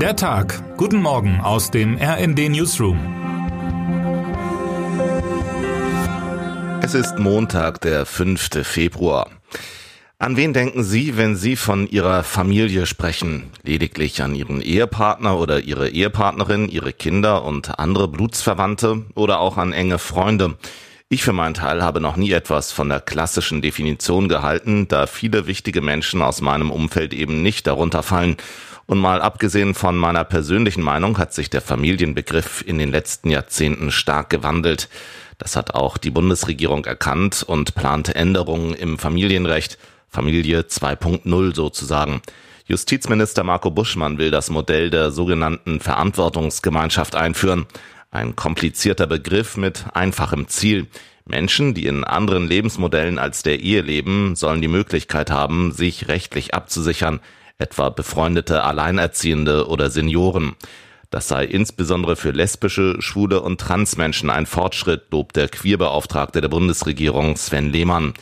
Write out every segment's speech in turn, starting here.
Der Tag. Guten Morgen aus dem RND Newsroom. Es ist Montag, der 5. Februar. An wen denken Sie, wenn Sie von Ihrer Familie sprechen? Lediglich an Ihren Ehepartner oder Ihre Ehepartnerin, Ihre Kinder und andere Blutsverwandte oder auch an enge Freunde? Ich für meinen Teil habe noch nie etwas von der klassischen Definition gehalten, da viele wichtige Menschen aus meinem Umfeld eben nicht darunter fallen. Und mal abgesehen von meiner persönlichen Meinung hat sich der Familienbegriff in den letzten Jahrzehnten stark gewandelt. Das hat auch die Bundesregierung erkannt und plant Änderungen im Familienrecht, Familie 2.0 sozusagen. Justizminister Marco Buschmann will das Modell der sogenannten Verantwortungsgemeinschaft einführen. Ein komplizierter Begriff mit einfachem Ziel. Menschen, die in anderen Lebensmodellen als der Ehe leben, sollen die Möglichkeit haben, sich rechtlich abzusichern, etwa befreundete Alleinerziehende oder Senioren. Das sei insbesondere für lesbische, schwule und Transmenschen ein Fortschritt, lobt der Queerbeauftragte der Bundesregierung Sven Lehmann.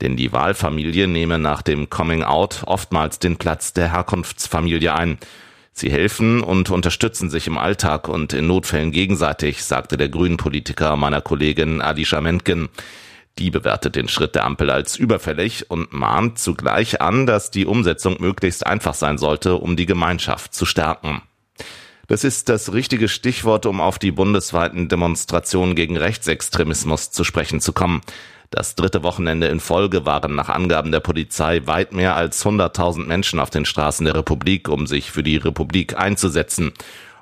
Denn die Wahlfamilie nehme nach dem Coming Out oftmals den Platz der Herkunftsfamilie ein. Sie helfen und unterstützen sich im Alltag und in Notfällen gegenseitig, sagte der Grünen-Politiker meiner Kollegin Adisha Mentgen. Die bewertet den Schritt der Ampel als überfällig und mahnt zugleich an, dass die Umsetzung möglichst einfach sein sollte, um die Gemeinschaft zu stärken. Das ist das richtige Stichwort, um auf die bundesweiten Demonstrationen gegen Rechtsextremismus zu sprechen zu kommen. Das dritte Wochenende in Folge waren nach Angaben der Polizei weit mehr als 100.000 Menschen auf den Straßen der Republik, um sich für die Republik einzusetzen.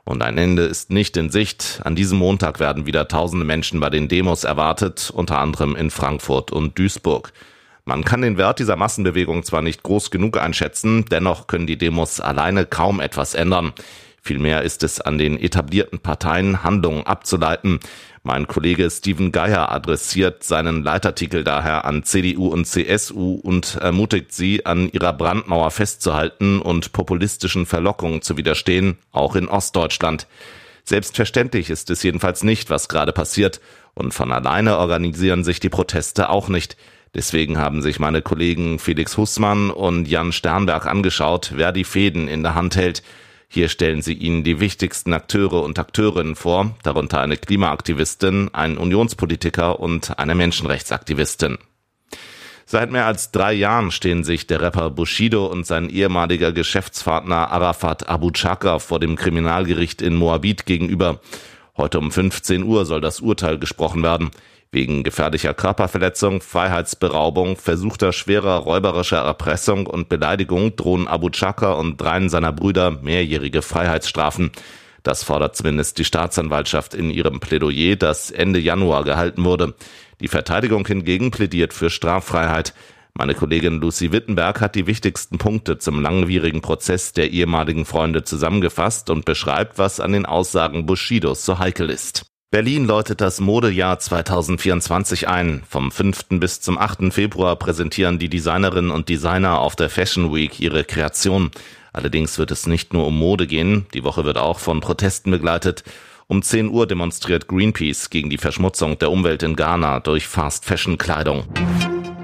Und ein Ende ist nicht in Sicht. An diesem Montag werden wieder tausende Menschen bei den Demos erwartet, unter anderem in Frankfurt und Duisburg. Man kann den Wert dieser Massenbewegung zwar nicht groß genug einschätzen, dennoch können die Demos alleine kaum etwas ändern. Vielmehr ist es an den etablierten Parteien, Handlungen abzuleiten. Mein Kollege Steven Geier adressiert seinen Leitartikel daher an CDU und CSU und ermutigt sie, an ihrer Brandmauer festzuhalten und populistischen Verlockungen zu widerstehen, auch in Ostdeutschland. Selbstverständlich ist es jedenfalls nicht, was gerade passiert, und von alleine organisieren sich die Proteste auch nicht. Deswegen haben sich meine Kollegen Felix Hussmann und Jan Sternberg angeschaut, wer die Fäden in der Hand hält. Hier stellen sie Ihnen die wichtigsten Akteure und Akteurinnen vor, darunter eine Klimaaktivistin, einen Unionspolitiker und eine Menschenrechtsaktivistin. Seit mehr als drei Jahren stehen sich der Rapper Bushido und sein ehemaliger Geschäftspartner Arafat Abu Chaka vor dem Kriminalgericht in Moabit gegenüber. Heute um 15 Uhr soll das Urteil gesprochen werden. Wegen gefährlicher Körperverletzung, Freiheitsberaubung, versuchter schwerer räuberischer Erpressung und Beleidigung drohen Abu Chaka und dreien seiner Brüder mehrjährige Freiheitsstrafen. Das fordert zumindest die Staatsanwaltschaft in ihrem Plädoyer, das Ende Januar gehalten wurde. Die Verteidigung hingegen plädiert für Straffreiheit. Meine Kollegin Lucy Wittenberg hat die wichtigsten Punkte zum langwierigen Prozess der ehemaligen Freunde zusammengefasst und beschreibt, was an den Aussagen Bushidos so heikel ist. Berlin läutet das Modejahr 2024 ein. Vom 5. bis zum 8. Februar präsentieren die Designerinnen und Designer auf der Fashion Week ihre Kreation. Allerdings wird es nicht nur um Mode gehen. Die Woche wird auch von Protesten begleitet. Um 10 Uhr demonstriert Greenpeace gegen die Verschmutzung der Umwelt in Ghana durch Fast-Fashion-Kleidung.